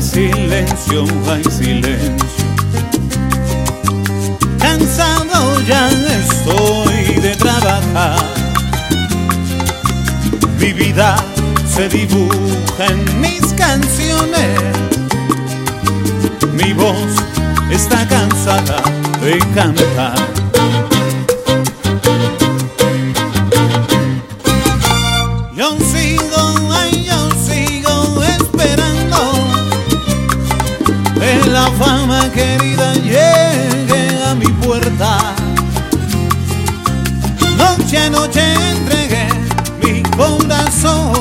silencio, hay silencio. Cansado ya estoy de trabajar. Mi vida se dibuja en mis canciones. Mi voz está cansada de cantar. Fama querida llegue a mi puerta. Noche a noche entregué mi corazón.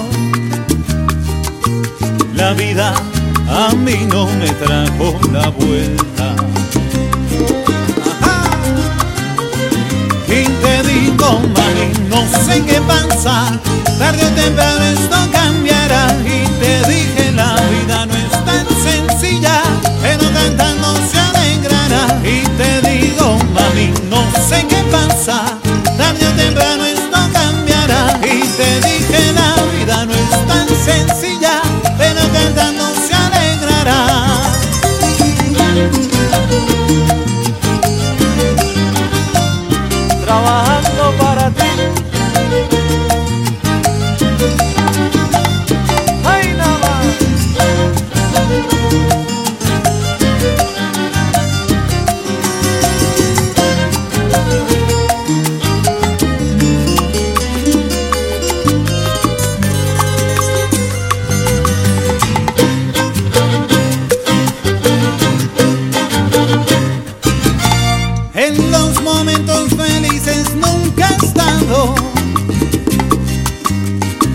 La vida a mí no me trajo la vuelta. Ajá. Y te digo, no sé qué pasa, tarde o temprano esto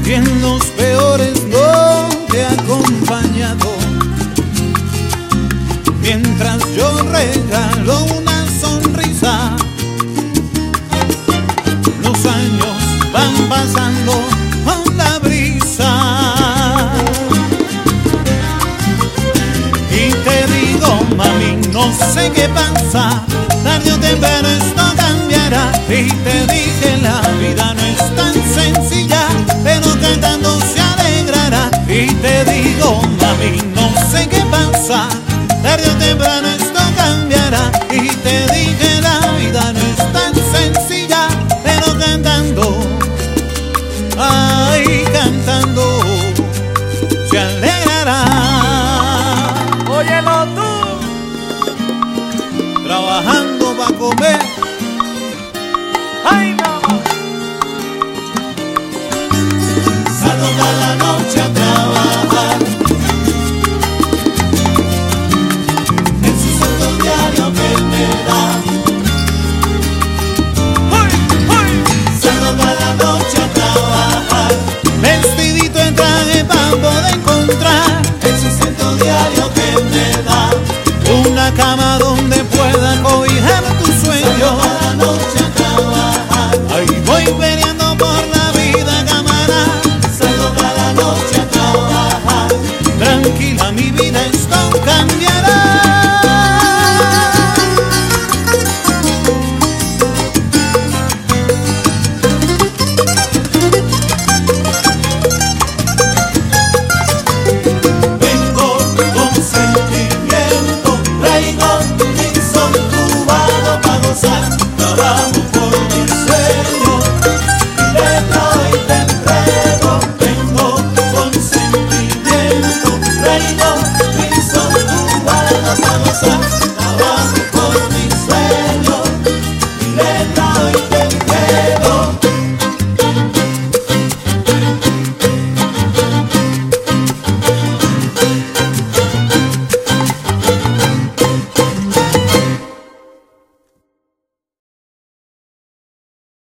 y en los peores no te he acompañado. Mientras yo regalo una sonrisa los años van pasando con la brisa. Y te mami no sé qué pasa tarde o temprano esto cambia y te dije la vida no es tan sencilla, pero cantando se alegrará. Y te digo mami no sé qué pasa, tarde o temprano es mi vida esto cambiará. Vengo con sentimiento, traigo